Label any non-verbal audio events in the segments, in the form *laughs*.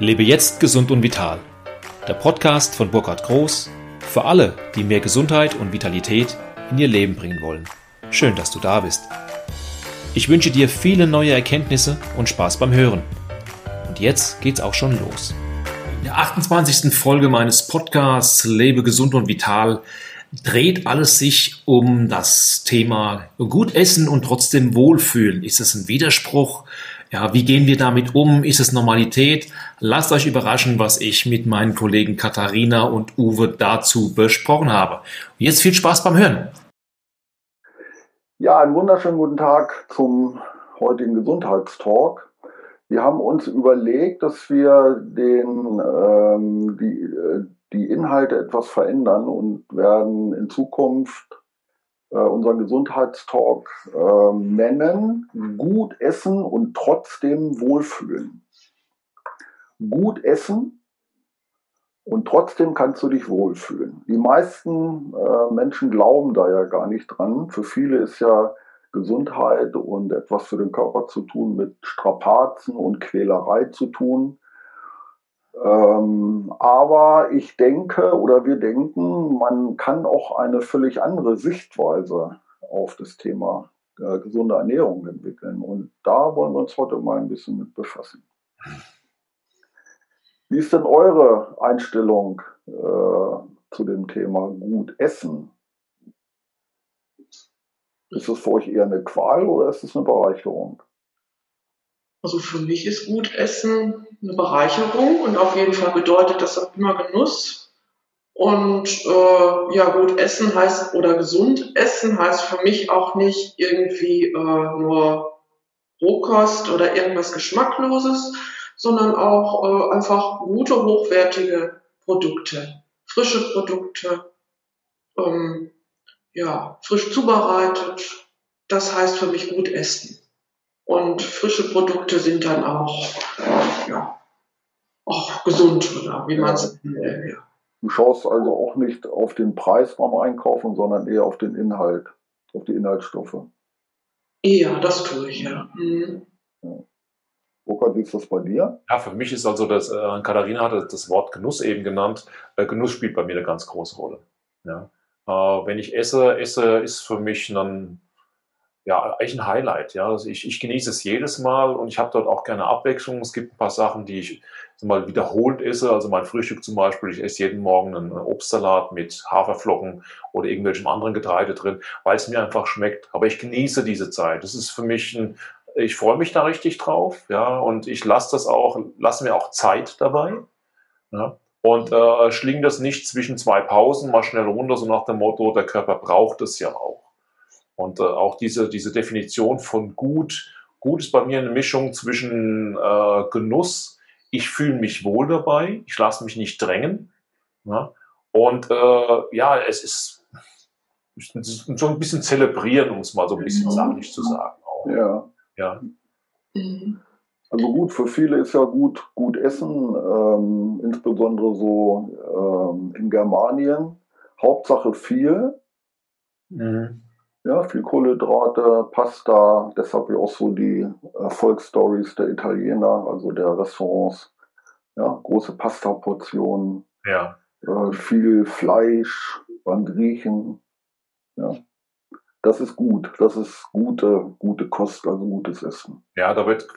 Lebe jetzt gesund und vital. Der Podcast von Burkhard Groß für alle, die mehr Gesundheit und Vitalität in ihr Leben bringen wollen. Schön, dass du da bist. Ich wünsche dir viele neue Erkenntnisse und Spaß beim Hören. Und jetzt geht's auch schon los. In der 28. Folge meines Podcasts Lebe gesund und vital dreht alles sich um das Thema gut essen und trotzdem wohlfühlen. Ist es ein Widerspruch? Ja, wie gehen wir damit um? Ist es Normalität? Lasst euch überraschen, was ich mit meinen Kollegen Katharina und Uwe dazu besprochen habe. Und jetzt viel Spaß beim Hören. Ja, einen wunderschönen guten Tag zum heutigen Gesundheitstalk. Wir haben uns überlegt, dass wir den, ähm, die, äh, die Inhalte etwas verändern und werden in Zukunft unseren Gesundheitstalk äh, nennen. Gut essen und trotzdem wohlfühlen. Gut essen und trotzdem kannst du dich wohlfühlen. Die meisten äh, Menschen glauben da ja gar nicht dran. Für viele ist ja Gesundheit und etwas für den Körper zu tun mit Strapazen und Quälerei zu tun. Ähm, aber ich denke oder wir denken, man kann auch eine völlig andere Sichtweise auf das Thema äh, gesunde Ernährung entwickeln. Und da wollen wir uns heute mal ein bisschen mit befassen. Wie ist denn eure Einstellung äh, zu dem Thema gut essen? Ist es für euch eher eine Qual oder ist es eine Bereicherung? Also für mich ist gut Essen eine Bereicherung und auf jeden Fall bedeutet das auch immer Genuss. Und äh, ja, gut essen heißt oder gesund essen heißt für mich auch nicht irgendwie äh, nur Rohkost oder irgendwas Geschmackloses, sondern auch äh, einfach gute, hochwertige Produkte, frische Produkte, ähm, ja, frisch zubereitet. Das heißt für mich gut essen. Und frische Produkte sind dann auch, ja, auch gesund, oder wie man es nennt. Ja. Du schaust also auch nicht auf den Preis beim Einkaufen, sondern eher auf den Inhalt, auf die Inhaltsstoffe. Ja, das tue ich, ja. Mhm. ja. Burkhard, wie ist das bei dir? Ja, für mich ist also, das, äh, Katharina hat das Wort Genuss eben genannt. Äh, Genuss spielt bei mir eine ganz große Rolle. Ja. Äh, wenn ich esse, esse ist für mich dann ja, eigentlich ein Highlight. Ja. Also ich, ich genieße es jedes Mal und ich habe dort auch gerne Abwechslung. Es gibt ein paar Sachen, die ich mal wiederholt esse. Also mein Frühstück zum Beispiel, ich esse jeden Morgen einen Obstsalat mit Haferflocken oder irgendwelchem anderen Getreide drin, weil es mir einfach schmeckt. Aber ich genieße diese Zeit. Das ist für mich ein, ich freue mich da richtig drauf, ja, und ich lasse das auch, lasse mir auch Zeit dabei. Ja. Und äh, schlinge das nicht zwischen zwei Pausen mal schnell runter, so nach dem Motto, der Körper braucht es ja auch. Und äh, auch diese, diese Definition von gut, gut ist bei mir eine Mischung zwischen äh, Genuss, ich fühle mich wohl dabei, ich lasse mich nicht drängen. Ja? Und äh, ja, es ist so ein bisschen zelebrieren, um es mal so ein bisschen mhm. sachlich zu sagen. Auch. Ja. ja. Mhm. Also gut, für viele ist ja gut, gut essen, ähm, insbesondere so ähm, in Germanien. Hauptsache viel. Mhm. Ja, viel Kohlenhydrate, Pasta, deshalb ja auch so die Erfolgsstories der Italiener, also der Restaurants. Ja, große Pasta-Portionen. Ja. Äh, viel Fleisch beim Griechen. Ja. Das ist gut. Das ist gute, gute Kost, also gutes Essen. Ja, da wird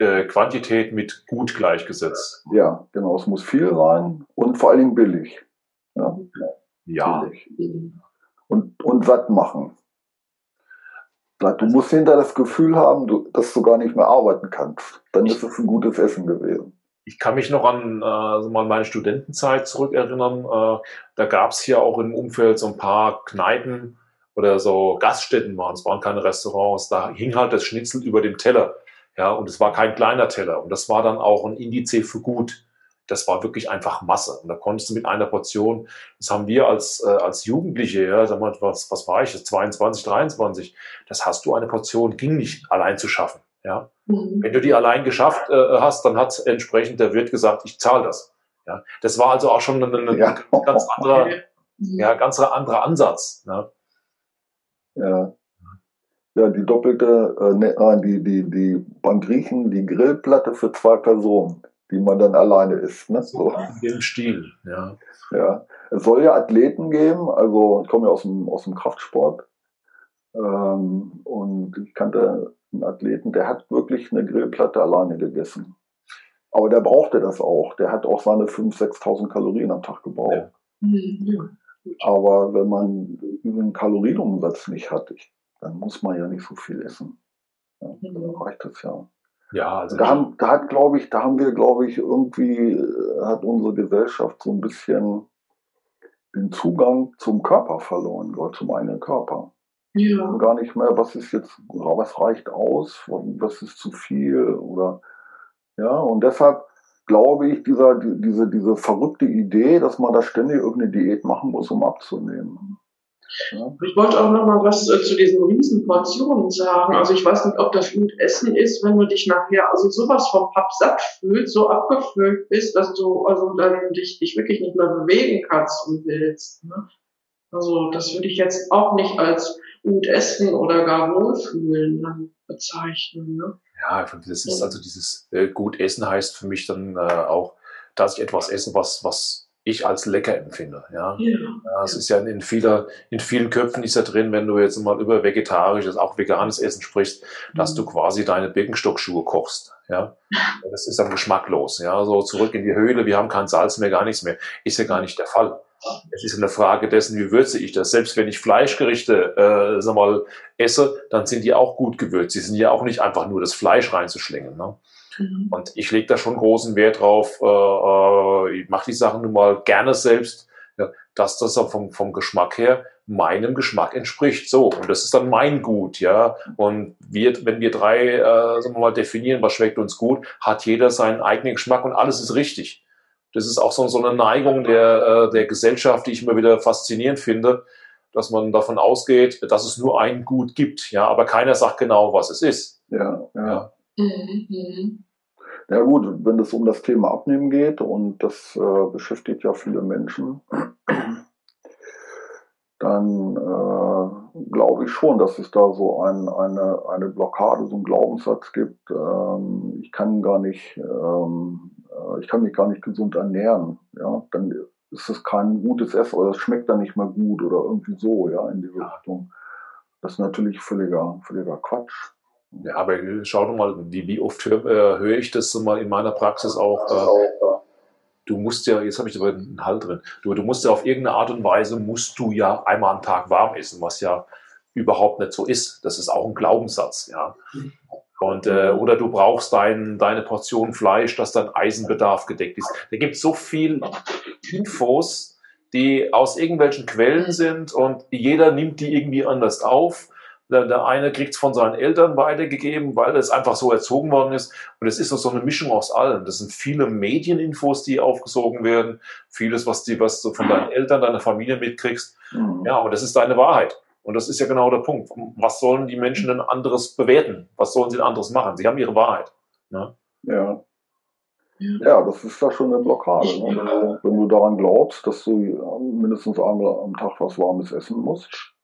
äh, Quantität mit gut gleichgesetzt. Ja, genau. Es muss viel sein und vor allen Dingen billig. Ja. ja. Billig. Und, und satt machen. Du musst hinter das Gefühl haben, du, dass du gar nicht mehr arbeiten kannst. Dann ist es ein gutes Essen gewesen. Ich kann mich noch an äh, mal meine Studentenzeit zurückerinnern. Äh, da gab es hier auch im Umfeld so ein paar Kneipen oder so Gaststätten waren. Es waren keine Restaurants. Da hing halt das Schnitzel über dem Teller. Ja, und es war kein kleiner Teller. Und das war dann auch ein Indiz für gut das war wirklich einfach Masse. Und da konntest du mit einer Portion, das haben wir als, äh, als Jugendliche, ja, sag mal, was, was war ich, 22, 23, das hast du eine Portion, ging nicht allein zu schaffen. Ja. Mhm. Wenn du die allein geschafft äh, hast, dann hat entsprechend der Wirt gesagt, ich zahle das. Ja. Das war also auch schon ein, ein ja. ganz anderer, *laughs* mhm. ja, ganz anderer Ansatz. Ja. ja. Ja, die doppelte, äh, ne, die, die, die beim Griechen die Grillplatte für zwei Personen. Die man dann alleine isst. Ne? So. Im Stil, ja. Ja. Es soll ja Athleten geben, also ich komme ja aus dem, aus dem Kraftsport. Ähm, und ich kannte einen Athleten, der hat wirklich eine Grillplatte alleine gegessen. Aber der brauchte das auch. Der hat auch seine 5.000, 6.000 Kalorien am Tag gebraucht. Ja. Mhm. Aber wenn man einen Kalorienumsatz nicht hat, ich, dann muss man ja nicht so viel essen. Ja, dann mhm. reicht das ja. Ja, also da, haben, da hat, glaube ich, da haben wir, glaube ich, irgendwie äh, hat unsere Gesellschaft so ein bisschen den Zugang zum Körper verloren, zum eigenen Körper. Ja. Gar nicht mehr, was ist jetzt, was reicht aus, was ist zu viel oder ja, und deshalb glaube ich, dieser, diese, diese verrückte Idee, dass man da ständig irgendeine Diät machen muss, um abzunehmen. Ja. Ich wollte auch noch mal was äh, zu diesen Riesenportionen sagen. Also ich weiß nicht, ob das gut Essen ist, wenn du dich nachher also sowas vom Papp satt fühlst, so abgefüllt bist, dass du also dann dich, dich wirklich nicht mehr bewegen kannst und willst. Ne? Also das würde ich jetzt auch nicht als gut essen oder gar wohlfühlen dann bezeichnen. Ne? Ja, das ist also dieses äh, gut essen heißt für mich dann äh, auch, dass ich etwas esse, was, was ich als lecker empfinde. Ja, ja. ja es ist ja in, vieler, in vielen Köpfen ist ja drin, wenn du jetzt mal über vegetarisches, auch veganes Essen sprichst, dass du mhm. quasi deine Birkenstockschuhe kochst. Ja, das ist dann geschmacklos. Ja, so zurück in die Höhle, wir haben kein Salz mehr, gar nichts mehr. Ist ja gar nicht der Fall. Es ist eine Frage dessen, wie würze ich das. Selbst wenn ich Fleischgerichte, äh, sag mal, esse, dann sind die auch gut gewürzt. Sie sind ja auch nicht einfach nur das Fleisch reinzuschlingen. Ne? Mhm. Und ich lege da schon großen Wert drauf. Äh, äh, ich mache die Sachen nun mal gerne selbst, ja, dass das vom, vom Geschmack her meinem Geschmack entspricht. So, und das ist dann mein Gut, ja. Und wir, wenn wir drei, äh, sagen wir mal, definieren, was schmeckt uns gut, hat jeder seinen eigenen Geschmack und alles ist richtig. Das ist auch so, so eine Neigung der, äh, der Gesellschaft, die ich immer wieder faszinierend finde, dass man davon ausgeht, dass es nur ein Gut gibt, ja, aber keiner sagt genau, was es ist. Ja, ja. ja. Mhm. Ja gut, wenn es um das Thema Abnehmen geht und das äh, beschäftigt ja viele Menschen, *clears throat* dann äh, glaube ich schon, dass es da so ein, eine, eine Blockade, so einen Glaubenssatz gibt. Ähm, ich kann gar nicht, ähm, äh, ich kann mich gar nicht gesund ernähren. Ja, dann ist es kein gutes Essen oder es schmeckt dann nicht mehr gut oder irgendwie so, ja, in diese Richtung. Das ist natürlich völliger, völliger Quatsch. Ja, aber schau doch mal, wie, oft höre äh, hör ich das mal in meiner Praxis auch. Äh, du musst ja, jetzt habe ich aber einen Halt drin, du, du musst ja auf irgendeine Art und Weise, musst du ja einmal am Tag warm essen, was ja überhaupt nicht so ist. Das ist auch ein Glaubenssatz, ja. Und, äh, oder du brauchst dein, deine Portion Fleisch, dass dein Eisenbedarf gedeckt ist. Da gibt es so viel Infos, die aus irgendwelchen Quellen sind und jeder nimmt die irgendwie anders auf. Der, der eine kriegt es von seinen Eltern weitergegeben, weil es einfach so erzogen worden ist. Und es ist so eine Mischung aus allem. Das sind viele Medieninfos, die aufgesogen werden. Vieles, was, die, was du von deinen Eltern, deiner Familie mitkriegst. Mhm. Ja, und das ist deine Wahrheit. Und das ist ja genau der Punkt. Was sollen die Menschen denn anderes bewerten? Was sollen sie denn anderes machen? Sie haben ihre Wahrheit. Ne? Ja. Ja, das ist ja schon eine Blockade. Ne? Wenn, du, wenn, du, daran glaubst, dass du mindestens einmal am Tag was Warmes essen musst,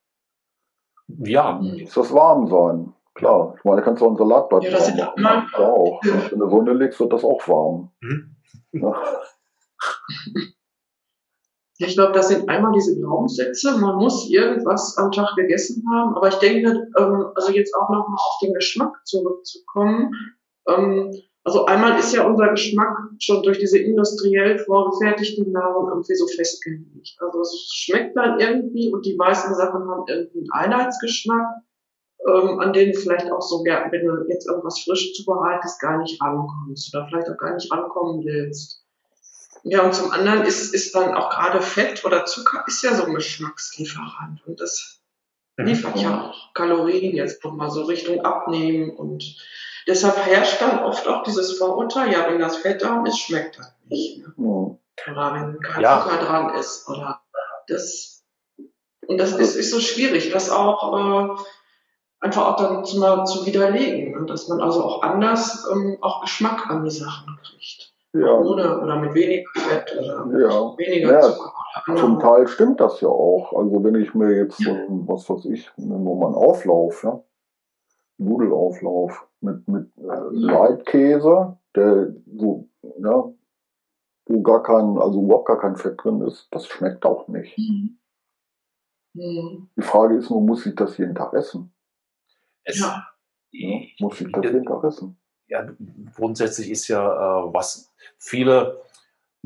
ja. Muss das warm sein. Klar. Ich meine, kannst du auch einen Salatblatt ja, das machen. Ja, auch. Wenn du Sonne legst, wird das auch warm. Mhm. Ja. *laughs* Ich glaube, das sind einmal diese Glaubenssätze. Man muss irgendwas am Tag gegessen haben. Aber ich denke, ähm, also jetzt auch nochmal auf den Geschmack zurückzukommen. Also einmal ist ja unser Geschmack schon durch diese industriell vorgefertigte Nahrung irgendwie so festgelegt. Also es schmeckt dann irgendwie und die meisten Sachen haben irgendwie einen Einheitsgeschmack, ähm, an den vielleicht auch so gern, wenn du jetzt irgendwas frisch zubereitest, gar nicht rankommst oder vielleicht auch gar nicht rankommen willst. Ja, und zum anderen ist, ist dann auch gerade Fett oder Zucker ist ja so ein Geschmackslieferant und das liefert ja auch Kalorien jetzt nochmal so Richtung Abnehmen und Deshalb herrscht dann oft auch dieses Vorurteil, ja, wenn das Fett dran ist, schmeckt das nicht. Ne? Mhm. Oder wenn kein ja. Zucker dran ist. Oder das, und das ist, ist so schwierig, das auch äh, einfach auch dann zu, mal zu widerlegen. Ne? Dass man also auch anders ähm, auch Geschmack an die Sachen kriegt. Ja. Ohne oder mit weniger Fett oder ja. weniger ja, Zucker. Zum Teil stimmt das ja auch. Also wenn ich mir jetzt so, was weiß ich, nur mal einen Auflauf, ja, Nudelauflauf mit, mit äh, Leitkäse, der so ja, wo gar kein, also überhaupt gar kein Fett drin ist, das schmeckt auch nicht. Mhm. Mhm. Die Frage ist nur, muss ich das jeden Tag essen? Es, Ja. Ja, muss ich das jeden Tag essen? ja, grundsätzlich ist ja, äh, was viele,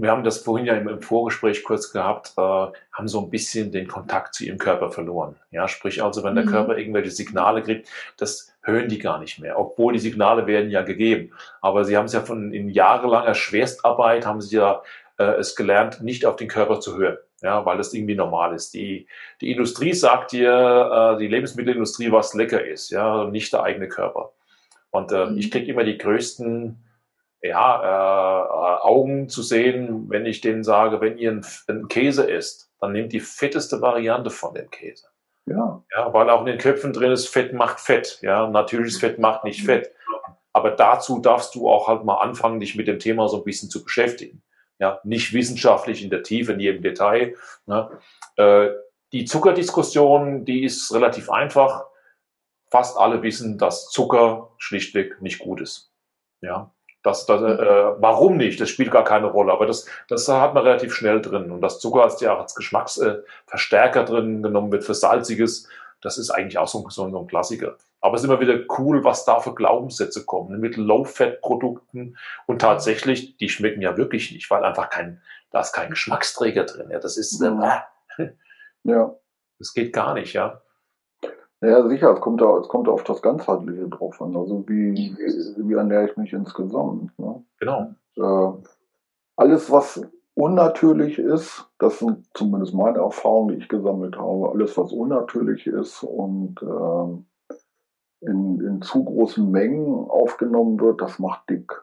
wir haben das vorhin ja im, im Vorgespräch kurz gehabt, äh, haben so ein bisschen den Kontakt zu ihrem Körper verloren. Ja, sprich also, wenn der Mhm. Körper irgendwelche Signale kriegt, das hören die gar nicht mehr, obwohl die Signale werden ja gegeben. Aber sie haben es ja von in jahrelanger Schwerstarbeit haben sie ja äh, es gelernt, nicht auf den Körper zu hören. Ja, weil das irgendwie normal ist. Die, die Industrie sagt dir, äh, die Lebensmittelindustrie, was lecker ist, ja, nicht der eigene Körper. Und äh, Mhm. ich kriege immer die größten ja, äh, äh, Augen zu sehen, wenn ich denen sage, wenn ihr einen, Käse isst, dann nehmt die fetteste Variante von dem Käse. Ja, Ja, weil auch in den Köpfen drin ist, Fett macht Fett. Ja, natürliches Fett macht nicht Fett. Aber dazu darfst du auch halt mal anfangen, dich mit dem Thema so ein bisschen zu beschäftigen. Ja, nicht wissenschaftlich in der Tiefe, in jedem Detail. Ne? Äh, die Zuckerdiskussion, die ist relativ einfach. Fast alle wissen, dass Zucker schlichtweg nicht gut ist. Ja, das, das, äh, warum nicht? Das spielt gar keine Rolle. Aber das, das hat man relativ schnell drin. Und dass Zucker als, ja, als Geschmacksverstärker äh, drin genommen wird für Salziges, das ist eigentlich auch so, ein- so ein Klassiker. Aber es ist immer wieder cool, was da für Glaubenssätze kommen mit Low-Fat-Produkten. Und tatsächlich, die schmecken ja wirklich nicht, weil einfach kein, da ist kein Geschmacksträger drin. Ja, das ist, äh, Mhm. *laughs* ja. das geht gar nicht, ja. Ja, sicher, es kommt, da, es kommt auf das Ganzheitliche drauf an. Also wie, wie ernähre ich mich insgesamt? Ne? Genau. Äh, alles, was unnatürlich ist, das sind zumindest meine Erfahrungen, die ich gesammelt habe, alles, was unnatürlich ist und ähm, in, in zu großen Mengen aufgenommen wird, das macht dick.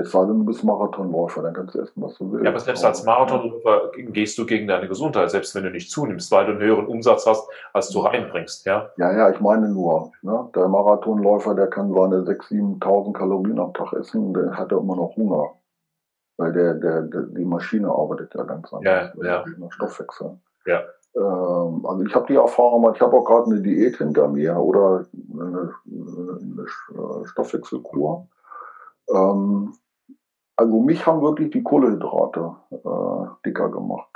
Es sei denn, du bist Marathonläufer, dann kannst du essen, was du willst. Ja, aber selbst als Marathonläufer gehst du gegen deine Gesundheit, selbst wenn du nicht zunimmst, weil du einen höheren Umsatz hast, als du reinbringst, ja. Ja, ja, ich meine nur, ne? der Marathonläufer, der kann seine 6.000, 7.000 Kalorien am Tag essen, der hat ja immer noch Hunger. Weil der, der, der, die Maschine arbeitet ja ganz anders. Ja, ja. Stoffwechsel. Ja. Ähm, also ich habe die Erfahrung ich habe auch gerade eine Diät hinter mir oder eine, eine Stoffwechselkur. Ähm, also mich haben wirklich die Kohlenhydrate äh, dicker gemacht.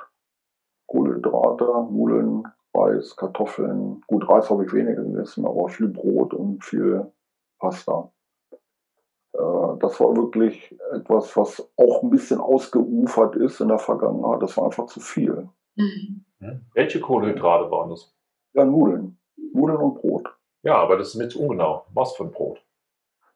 Kohlenhydrate, Nudeln, Reis, Kartoffeln. Gut, Reis habe ich weniger gegessen, aber viel Brot und viel Pasta. Äh, das war wirklich etwas, was auch ein bisschen ausgeufert ist in der Vergangenheit. Das war einfach zu viel. Mhm. Hm? Welche Kohlenhydrate waren das? Ja, Nudeln. Nudeln und Brot. Ja, aber das ist mit ungenau. Was für ein Brot?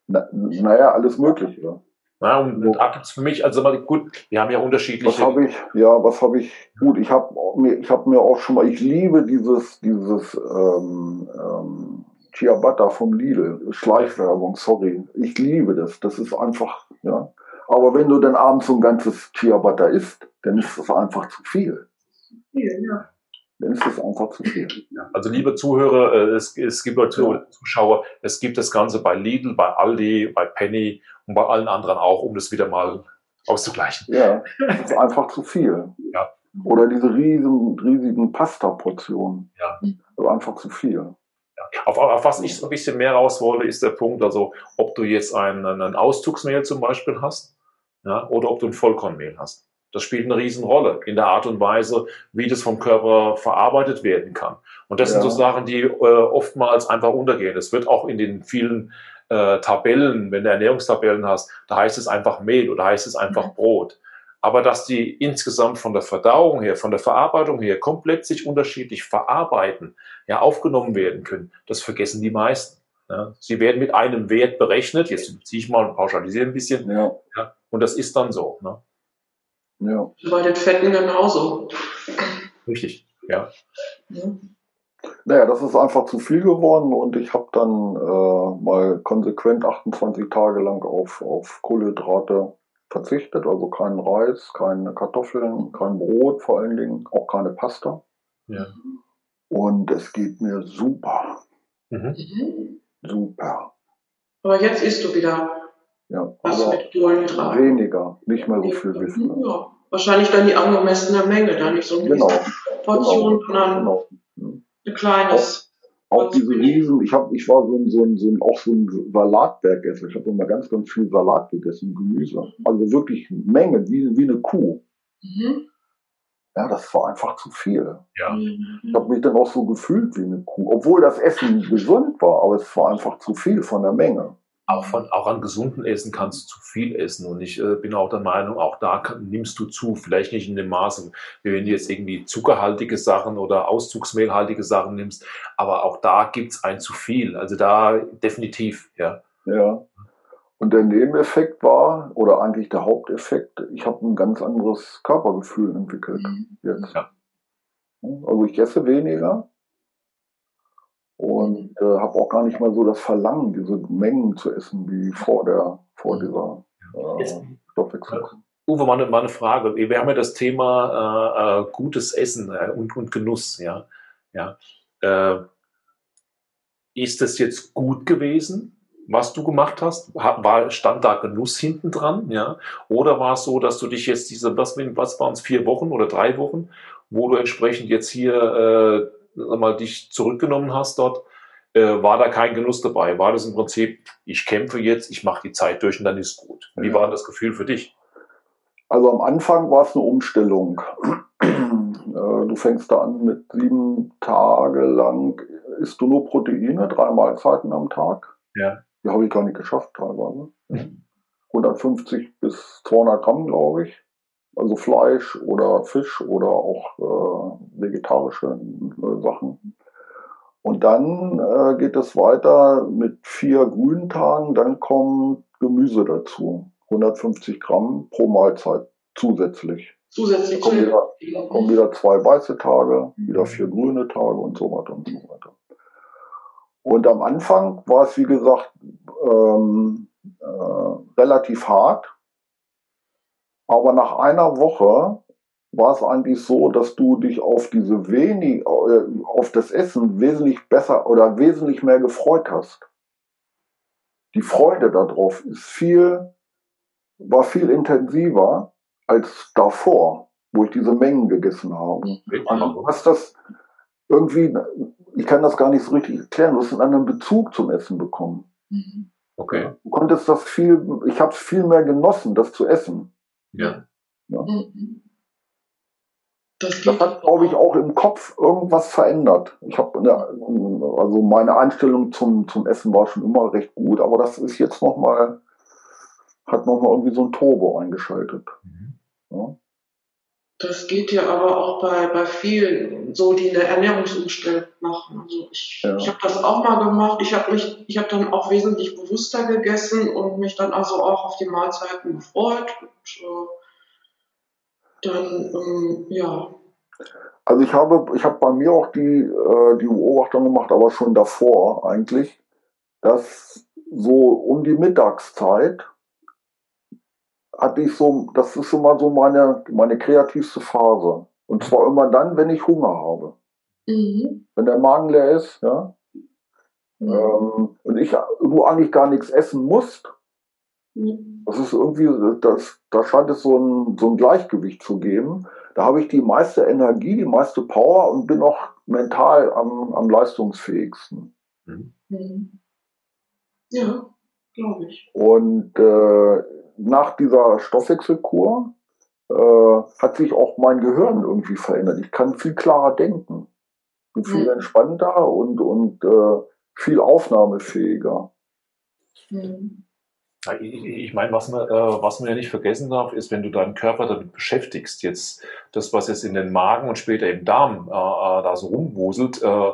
Na, naja, alles Mögliche. Na, und da gibt's für mich, also mal gut, wir haben ja Was unterschiedliche. habe ich? Ja, was habe ich? Gut, ich habe mir, ich habe mir auch schon mal, ich liebe dieses, dieses ähm, ähm, Ciabatta vom Lidl, Schleichwerbung, sorry. Ich liebe das. Das ist einfach, ja. Aber wenn du dann abends so ein ganzes Ciabatta isst, dann ist das einfach zu viel. Viel, ja. Dann ist das einfach zu viel. Also liebe Zuhörer, äh, es, es gibt Zu- Zuschauer, es gibt das Ganze bei Lidl, bei Aldi, bei Penny und bei allen anderen auch, um das wieder mal auszugleichen. Ja, das ist einfach zu viel. Ja. Oder diese riesen, riesigen Pasta-Portionen. Ja. Das ist einfach zu viel. Auf, auf was ich so ein bisschen mehr raus wollte, ist der Punkt, also ob du jetzt ein, ein Auszugsmehl zum Beispiel hast ja, oder ob du ein Vollkornmehl hast. Das spielt eine Riesenrolle in der Art und Weise, wie das vom Körper verarbeitet werden kann. Und das Ja. sind so Sachen, die äh, oftmals einfach untergehen. Es wird auch in den vielen äh, Tabellen, wenn du Ernährungstabellen hast, da heißt es einfach Mehl oder heißt es einfach Brot. Aber dass die insgesamt von der Verdauung her, von der Verarbeitung her komplett sich unterschiedlich verarbeiten, ja, aufgenommen werden können, das vergessen die meisten. Ja. Sie werden mit einem Wert berechnet, jetzt ziehe ich mal und pauschalisiere ein bisschen, Ja, ja, und das ist dann so. Ne? Ja. Bei den Fetten genauso. Richtig, ja. Ja. Naja, das ist einfach zu viel geworden und ich habe dann äh, mal konsequent 28 Tage lang auf, auf Kohlenhydrate verzichtet, also keinen Reis, keine Kartoffeln, kein Brot vor allen Dingen, auch keine Pasta. ja. Und es geht mir super, Mhm. Mhm. super. Aber jetzt isst du wieder Ja, was aber mit Kohlenhydraten. weniger, nicht mehr so viel wissen. Ja. Wahrscheinlich dann die angemessene Menge, dann nicht so eine Genau, Portion, sondern genau. ein kleines. Auch diese Riesen, ich hab, ich war so ein, so ein, so ein auch so ein Salatbergesser. Ich habe immer ganz, ganz viel Salat gegessen, Gemüse. Also wirklich Menge, wie, wie eine Kuh. Mhm. Ja, das war einfach zu viel. Ja. Ich habe mich dann auch so gefühlt wie eine Kuh, obwohl das Essen gesund war, aber es war einfach zu viel von der Menge. Auch, von, auch an gesunden Essen kannst du zu viel essen. Und ich äh, bin auch der Meinung, auch da kann, nimmst du zu. Vielleicht nicht in dem Maße, wie wenn du jetzt irgendwie zuckerhaltige Sachen oder Auszugsmehlhaltige Sachen nimmst. Aber auch da gibt's ein zu viel. Also da definitiv, ja. Ja. Und der Nebeneffekt war, oder eigentlich der Haupteffekt, ich habe ein ganz anderes Körpergefühl entwickelt Mhm. jetzt. Ja. Also ich esse weniger und äh, habe auch gar nicht mal so das Verlangen, diese Mengen zu essen wie vor der vor dieser Jetzt- äh, Stoffwechsel. Uwe, mal eine, mal eine Frage. Wir haben ja das Thema äh, äh, gutes Essen äh, und, und Genuss, ja. ja. Äh, ist das jetzt gut gewesen, was du gemacht hast? Ha- War, stand da Genuss hinten dran, ja? Oder war es so, dass du dich jetzt diese, was, was waren es, vier Wochen oder drei Wochen, wo du entsprechend jetzt hier äh, mal dich zurückgenommen hast dort, äh, war da kein Genuss dabei? War das im Prinzip, ich kämpfe jetzt, ich mache die Zeit durch und dann ist gut? Wie Ja. war das Gefühl für dich? Also am Anfang war es eine Umstellung. *clears throat* Äh, Du fängst da an mit sieben Tage lang, isst du nur Proteine, drei Mahlzeiten am Tag. Ja. Die habe ich gar nicht geschafft teilweise. Mhm. 150 bis 200 Gramm, glaube ich. Also Fleisch oder Fisch oder auch äh, vegetarische äh, Sachen. Und dann äh, geht es weiter mit vier Grüntagen, dann kommt Gemüse dazu. 150 Gramm pro Mahlzeit zusätzlich. Zusätzlich zu Kommen wieder, kommen wieder zwei weiße Tage, wieder vier grüne Tage und so weiter und so weiter. Und am Anfang war es, wie gesagt, ähm, äh, relativ hart. Aber nach einer Woche war es eigentlich so, dass du dich auf diese wenig, äh, auf das Essen wesentlich besser oder wesentlich mehr gefreut hast. Die Freude darauf ist viel, war viel intensiver als davor, wo ich diese Mengen gegessen habe. Also du hast das irgendwie, ich kann das gar nicht so richtig erklären, du hast einen anderen Bezug zum Essen bekommen. Mhm. Okay. Du konntest das viel, ich habe es viel mehr genossen, das zu essen. Ja. Mhm. Das Das hat, glaube ich, auch im Kopf irgendwas verändert. Ich habe, also meine Einstellung zum, zum Essen war schon immer recht gut, aber das ist jetzt nochmal, hat nochmal irgendwie so ein Turbo eingeschaltet. Ja. Das geht ja aber auch bei, bei vielen, so die eine Ernährungsumstellung machen. Also ich, Ja. ich habe das auch mal gemacht. Ich habe mich, ich habe dann auch wesentlich bewusster gegessen und mich dann also auch auf die Mahlzeiten gefreut. Und, äh, dann, ähm, ja, Also ich habe, ich habe bei mir auch die, äh, die Beobachtung gemacht, aber schon davor eigentlich, dass so um die Mittagszeit hatte ich so, das ist immer so meine, meine kreativste Phase. Und zwar immer dann, wenn ich Hunger habe. mhm. Wenn der Magen leer ist, ja, Mhm. ähm, und ich, du eigentlich gar nichts essen musst, Mhm. das ist irgendwie, das, da scheint es so ein, so ein Gleichgewicht zu geben. Da habe ich die meiste Energie, die meiste Power und bin auch mental am, am leistungsfähigsten. Mhm. Ja, glaube ich. Und äh, nach dieser Stoffwechselkur äh, hat sich auch mein Gehirn irgendwie verändert. Ich kann viel klarer denken. Bin viel Mhm. entspannter und, und äh, viel aufnahmefähiger. Mhm. Ich ich meine, was man, äh, was man ja nicht vergessen darf, ist, wenn du deinen Körper damit beschäftigst, jetzt das, was jetzt in den Magen und später im Darm äh, äh, da so rumwuselt, äh,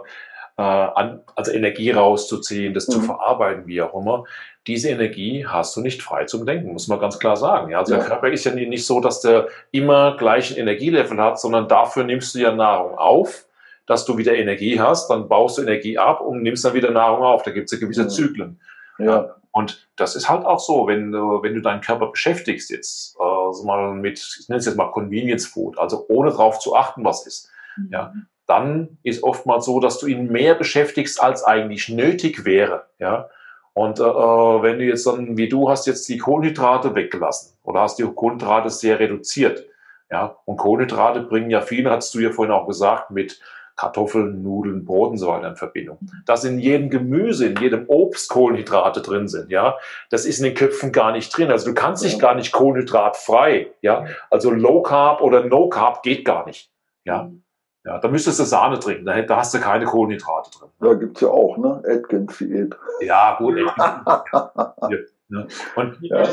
äh, an, also Energie rauszuziehen, das zu Mhm. verarbeiten, wie auch immer, diese Energie hast du nicht frei zum Denken, muss man ganz klar sagen. Ja, also Ja. der Körper ist ja nicht so, dass der immer gleich ein Energielevel hat, sondern dafür nimmst du ja Nahrung auf, dass du wieder Energie hast, dann baust du Energie ab und nimmst dann wieder Nahrung auf. Da gibt es ja gewisse Mhm. Zyklen. Ja, Und das ist halt auch so, wenn du, wenn du deinen Körper beschäftigst jetzt, äh, so mal mit, ich nenne es jetzt mal Convenience Food, also ohne drauf zu achten, was ist, Ja. Dann ist oftmals so, dass du ihn mehr beschäftigst, als eigentlich nötig wäre, ja. Und äh, äh, wenn du jetzt dann, wie du hast jetzt die Kohlenhydrate weggelassen oder hast die Kohlenhydrate sehr reduziert, ja. Und Kohlenhydrate bringen ja viel, hast du ja vorhin auch gesagt, mit Kartoffeln, Nudeln, Brot und so weiter in Verbindung. Dass in jedem Gemüse, in jedem Obst Kohlenhydrate drin sind, ja, das ist in den Köpfen gar nicht drin. Also du kannst dich gar nicht kohlenhydratfrei, ja. Also Low Carb oder No Carb geht gar nicht, ja. Ja, da müsstest du Sahne trinken, da, da hast du keine Kohlenhydrate drin. Ja, gibt's ja auch, ne? Atkins-Diät. Ja, gut. *laughs* ja. Ne? Und, ja.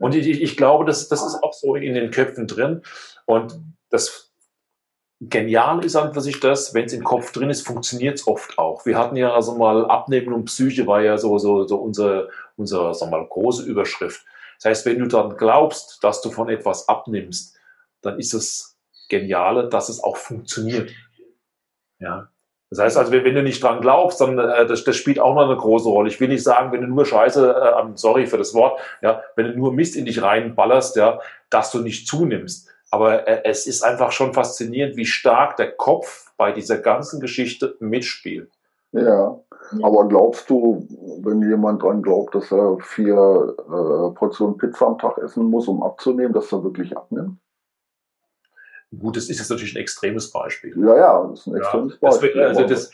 Und ich, ich glaube, das, das ist auch so in den Köpfen drin. Und das Genial ist an sich das, wenn es im Kopf drin ist, funktioniert es oft auch. Wir hatten ja also mal Abnehmen und Psyche war ja so, so, so unsere, unsere sagen wir mal, große Überschrift. Das heißt, wenn du dann glaubst, dass du von etwas abnimmst, dann ist es Geniale, dass es auch funktioniert. Ja. Das heißt also, wenn, du nicht dran glaubst, dann äh, das, das spielt auch noch eine große Rolle. Ich will nicht sagen, wenn du nur Scheiße, äh, sorry für das Wort, ja, wenn du nur Mist in dich reinballerst, ja, dass du nicht zunimmst. Aber äh, es ist einfach schon faszinierend, wie stark der Kopf bei dieser ganzen Geschichte mitspielt. Ja, aber glaubst du, wenn jemand dran glaubt, dass er vier äh, Portionen Pizza am Tag essen muss, um abzunehmen, dass er wirklich abnimmt? Gut, das ist jetzt natürlich ein extremes Beispiel. Ja, ja, das ist ein extremes ja, Beispiel. Das, also das,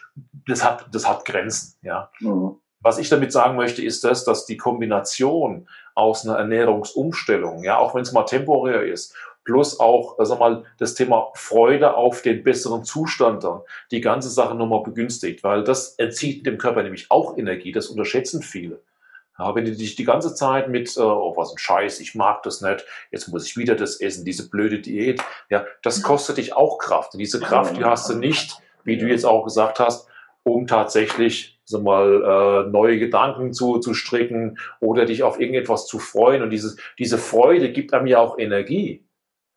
das, hat, das hat Grenzen, ja. Mhm. Was ich damit sagen möchte, ist das, dass die Kombination aus einer Ernährungsumstellung, ja, auch wenn es mal temporär ist, plus auch, also mal, das Thema Freude auf den besseren Zustand dann, die ganze Sache nochmal begünstigt, weil das entzieht dem Körper nämlich auch Energie, das unterschätzen viele. Ja, wenn du dich die ganze Zeit mit, äh, oh, was ein Scheiß, ich mag das nicht, jetzt muss ich wieder das essen, diese blöde Diät, ja, das kostet dich auch Kraft. Und diese Kraft, die hast du nicht, wie du jetzt auch gesagt hast, um tatsächlich so mal äh, neue Gedanken zu, zu stricken oder dich auf irgendetwas zu freuen. Und dieses, diese Freude gibt einem ja auch Energie.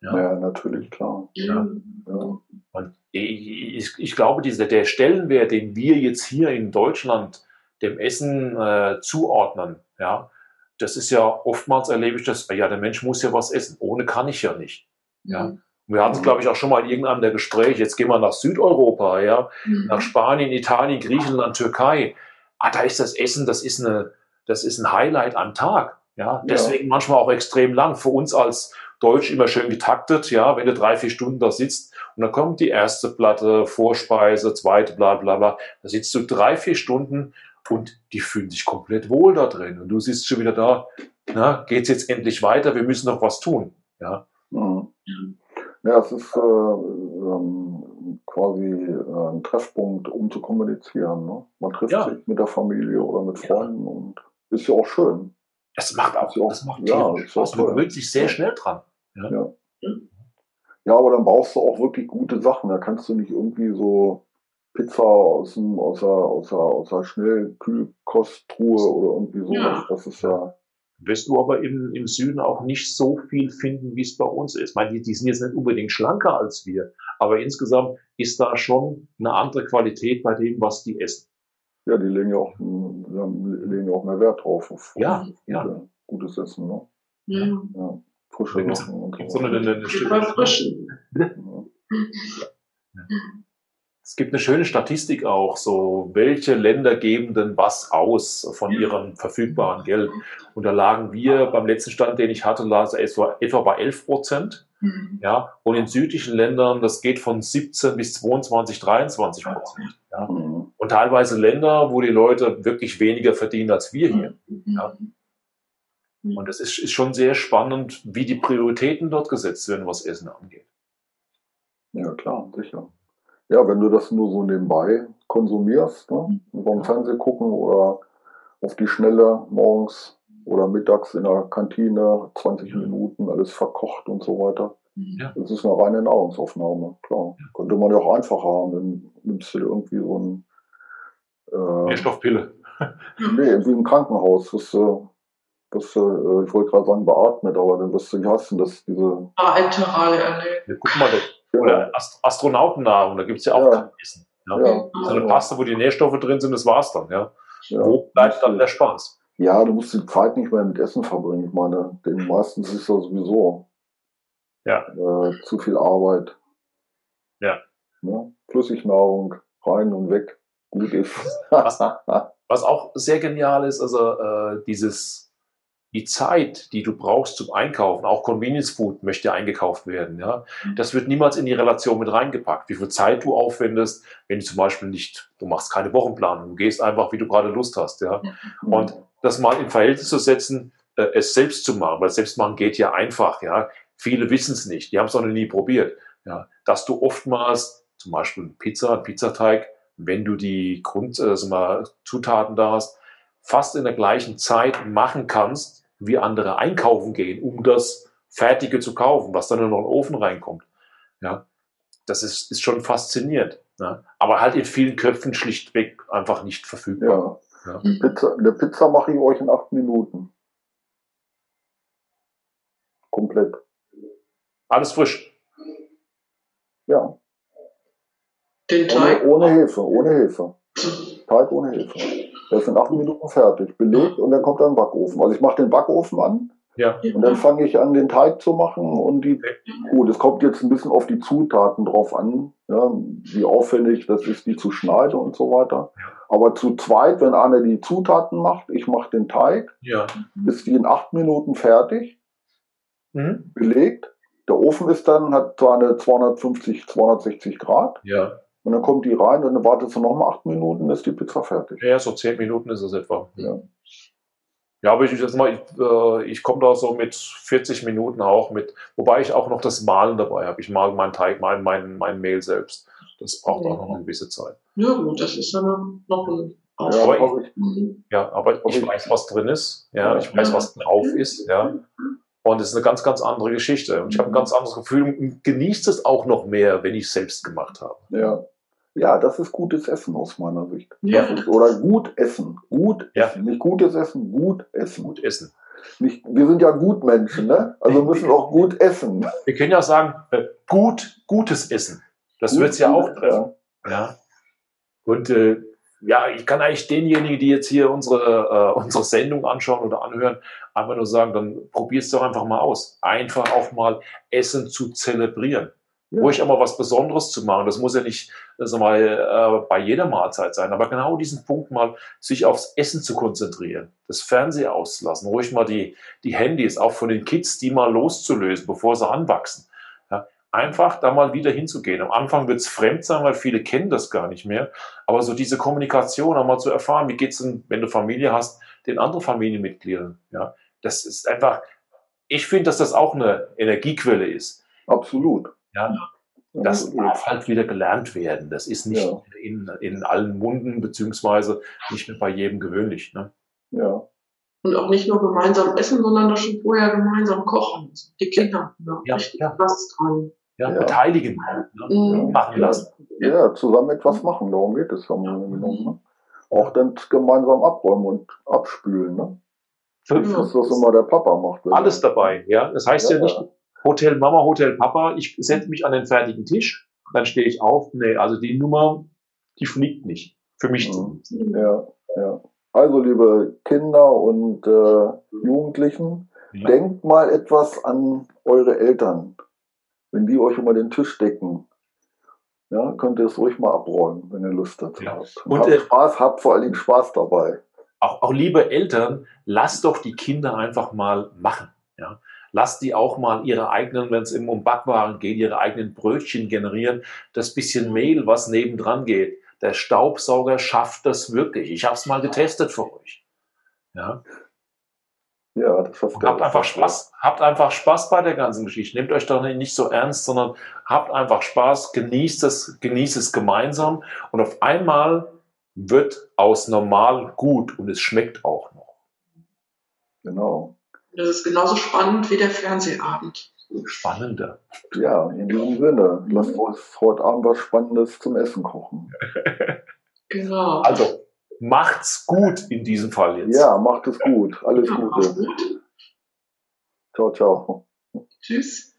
Ja, ja natürlich, klar. Ja. ja. Und ich, ich glaube, dieser, der Stellenwert, den wir jetzt hier in Deutschland dem Essen äh, zuordnen, ja, das ist ja oftmals erlebe ich das, ja, der Mensch muss ja was essen, ohne kann ich ja nicht. Ja. Mhm. Wir hatten es, glaube ich, auch schon mal in irgendeinem der Gespräche, jetzt gehen wir nach Südeuropa, ja, mhm. nach Spanien, Italien, Griechenland, Türkei. Ah, da ist das Essen, das ist eine, das ist ein Highlight am Tag. Ja, deswegen ja. manchmal auch extrem lang. Für uns als Deutsch immer schön getaktet, ja, wenn du drei, vier Stunden da sitzt und dann kommt die erste Platte, Vorspeise, zweite, bla, bla, bla. Da sitzt du drei, vier Stunden und die fühlen sich komplett wohl da drin. Und du sitzt schon wieder da, na, geht's jetzt endlich weiter? Wir müssen noch was tun, ja. Mhm. Ja, es ist äh, ähm, quasi äh, ein Treffpunkt, um zu kommunizieren. Ne? Man trifft ja. sich mit der Familie oder mit Freunden ja. und ist ja auch schön. Das macht auch, das macht ja, das Spaß. Man gewöhnt sich sehr schnell dran. Ja. ja. Ja. aber dann brauchst du auch wirklich gute Sachen. Da kannst du nicht irgendwie so Pizza aus, dem, aus, der, aus, der, aus der Schnellkühlkosttruhe oder irgendwie sowas. Ja. Das ist ja. Wirst du aber im, im Süden auch nicht so viel finden, wie es bei uns ist. Ich meine, die, die sind jetzt nicht unbedingt schlanker als wir, aber insgesamt ist da schon eine andere Qualität bei dem, was die essen. Ja, die legen ja auch, legen ja auch mehr Wert drauf. Auf ja, ja. Gutes Essen, ne? Ja. ja. Frische Sachen und so. so eine, eine, eine, eine ja. *laughs* Es gibt eine schöne Statistik auch, so welche Länder geben denn was aus von ihrem verfügbaren Geld. Und da lagen wir beim letzten Stand, den ich hatte, lag etwa, etwa bei 11 Prozent. Mhm. Ja, und in südlichen Ländern, das geht von 17 bis 22, 23 Prozent. Ja. Mhm. Und teilweise Länder, wo die Leute wirklich weniger verdienen als wir hier. Mhm. Ja. Und es ist, ist schon sehr spannend, wie die Prioritäten dort gesetzt werden, was Essen angeht. Ja, klar, sicher. Ja, wenn du das nur so nebenbei konsumierst, ne? beim Fernsehen gucken oder auf die Schnelle morgens oder mittags in der Kantine, 20 Minuten, alles verkocht und so weiter. Ja. Das ist eine reine Nahrungsaufnahme, klar. Ja. Könnte man ja auch einfach haben, dann nimmst du irgendwie so ein äh, Nährstoffpille. *laughs* nee, wie im Krankenhaus. Das, äh, das, äh, ich wollte gerade sagen beatmet, aber dann wirst du nicht hassen, dass diese. Ah, enterale Ernährung. Ja, guck mal, oder Ast Astronautennahrung, da gibt es ja auch ja. Essen. Ja? Ja. So eine Paste, wo die Nährstoffe drin sind, das war's dann. Ja? Wo bleibt dann der Spaß? Ja, du musst die Zeit nicht mehr mit Essen verbringen. Ich meine, den meistens ist ja sowieso ja. Äh, zu viel Arbeit. Ja. Ne? Flüssignahrung, rein und weg, gut ist. was, was, auch sehr genial ist, also äh, dieses die Zeit, die du brauchst zum Einkaufen, auch Convenience Food möchte eingekauft werden, ja, das wird niemals in die Relation mit reingepackt. Wie viel Zeit du aufwendest, wenn du zum Beispiel nicht, du machst keine Wochenplanung, du gehst einfach, wie du gerade Lust hast, ja. Und das mal in Verhältnis zu setzen, äh, es selbst zu machen, weil selbst machen geht ja einfach, ja. Viele wissen es nicht, die haben es noch nie probiert, ja. Dass du oftmals zum Beispiel Pizza, Pizzateig, wenn du die Grund, also mal Zutaten da hast, fast in der gleichen Zeit machen kannst, wie andere einkaufen gehen, um das Fertige zu kaufen, was dann nur noch in den Ofen reinkommt. Ja, das ist, ist schon faszinierend. Ja? Aber halt in vielen Köpfen schlichtweg einfach nicht verfügbar. Ja. ja. Pizza, eine Pizza mache ich euch in acht Minuten. Komplett. Alles frisch. Ja. Den Teig? Ohne, ohne Hefe, ohne Hefe. Teig ohne Hefe. Der ist in acht Minuten fertig, belegt und dann kommt dann Backofen. Also ich mache den Backofen an ja. und dann fange ich an, den Teig zu machen und die, gut, es kommt jetzt ein bisschen auf die Zutaten drauf an, ja, wie aufwendig das ist, die zu schneiden und so weiter. Aber zu zweit, wenn einer die Zutaten macht, ich mache den Teig, ja. ist die in acht Minuten fertig, mhm. belegt. Der Ofen ist dann, hat zwar eine 250, 260 Grad. Ja. Und dann kommt die rein und dann wartet sie noch mal acht Minuten, dann ist die Pizza fertig. Ja, so zehn Minuten ist es etwa. Ja. Ja, aber ich, ich, äh, ich komme da so mit 40 Minuten auch mit, wobei ich auch noch das Malen dabei habe. Ich male meinen Teig, mein, mein, mein Mehl selbst. Das braucht auch noch eine gewisse Zeit. Ja, gut, das ist dann noch ein ja, aber ich. Ja, aber ich weiß, was drin ist. Ja, ich weiß, was drauf ist. Ja. Und es ist eine ganz, ganz andere Geschichte. Und ich habe ein ganz anderes Gefühl und genieße es auch noch mehr, wenn ich es selbst gemacht habe. ja. Ja, das ist gutes Essen aus meiner Sicht. Ja. Ist, oder gut essen. Gut Ja. essen. Nicht gutes Essen, gut essen. Gut essen. Nicht, wir sind ja Gutmenschen, ne? Also müssen auch gut essen. Wir können ja sagen, äh, gut, gutes Essen. Das Gut, wird es ja auch gut, treffen. Ja. Und äh, ja, ich kann eigentlich denjenigen, die jetzt hier unsere, äh, unsere Sendung anschauen oder anhören, einfach nur sagen, dann probier's doch einfach mal aus. Einfach auch mal Essen zu zelebrieren. Ja. Ruhig auch mal was Besonderes zu machen. Das muss ja nicht sag mal, äh, bei jeder Mahlzeit sein, aber genau diesen Punkt mal, sich aufs Essen zu konzentrieren, das Fernseher auszulassen, ruhig mal die, die Handys, auch von den Kids, die mal loszulösen, bevor sie anwachsen. Ja, einfach da mal wieder hinzugehen. Am Anfang wird's fremd sein, weil viele kennen das gar nicht mehr. Aber so diese Kommunikation auch mal zu erfahren, wie geht's denn, wenn du Familie hast, den anderen Familienmitgliedern. Ja, das ist einfach, ich finde, dass das auch eine Energiequelle ist. Absolut. Ja, Ja, das darf halt wieder gelernt werden. Das ist nicht Ja. in, in allen Munden, beziehungsweise nicht mehr bei jedem gewöhnlich. Ne? Ja. Und auch nicht nur gemeinsam essen, sondern das schon vorher gemeinsam kochen. Die Kinder, ja, Ja, richtig ja. was dran. Ja, Ja. Beteiligen, ne? Mhm. machen lassen. ja, zusammen etwas machen, darum geht es genommen. Ne? Auch dann gemeinsam abräumen und abspülen. Ne? Nicht, dass das immer der Papa macht. Alles dabei. Ja, das heißt ja, Ja. nicht Hotel Mama, Hotel Papa. Ich setze mich an den fertigen Tisch, dann stehe ich auf. Nee, also die Nummer, die fliegt nicht. Für mich Mhm. Ja, ja. Also, liebe Kinder und äh, Jugendlichen, Ja. denkt mal etwas an eure Eltern. Wenn die euch über den Tisch decken, ja, könnt ihr es ruhig mal abräumen, wenn ihr Lust dazu Ja. habt. Und, habt äh, Spaß, habt vor allen Dingen Spaß dabei. auch, auch liebe Eltern, lasst doch die Kinder einfach mal machen. Ja? Lasst die auch mal ihre eigenen, wenn es um Backwaren geht, ihre eigenen Brötchen generieren. Das bisschen Mehl, was nebendran geht. Der Staubsauger schafft das wirklich. Ich habe es mal getestet für euch. Ja? Ja, das Und habt einfach Spaß. Habt einfach Spaß bei der ganzen Geschichte. Nehmt euch doch nicht so ernst, sondern habt einfach Spaß, genießt es, genießt es gemeinsam und auf einmal wird aus normal gut und es schmeckt auch noch. Genau. Das ist genauso spannend wie der Fernsehabend. Spannender. Ja, in diesem Sinne. Lass uns heute Abend was Spannendes zum Essen kochen. *laughs* genau. Also, macht's gut in diesem Fall jetzt. Ja, macht es gut. Alles ja, Gute. Gut. Ciao, ciao. Tschüss.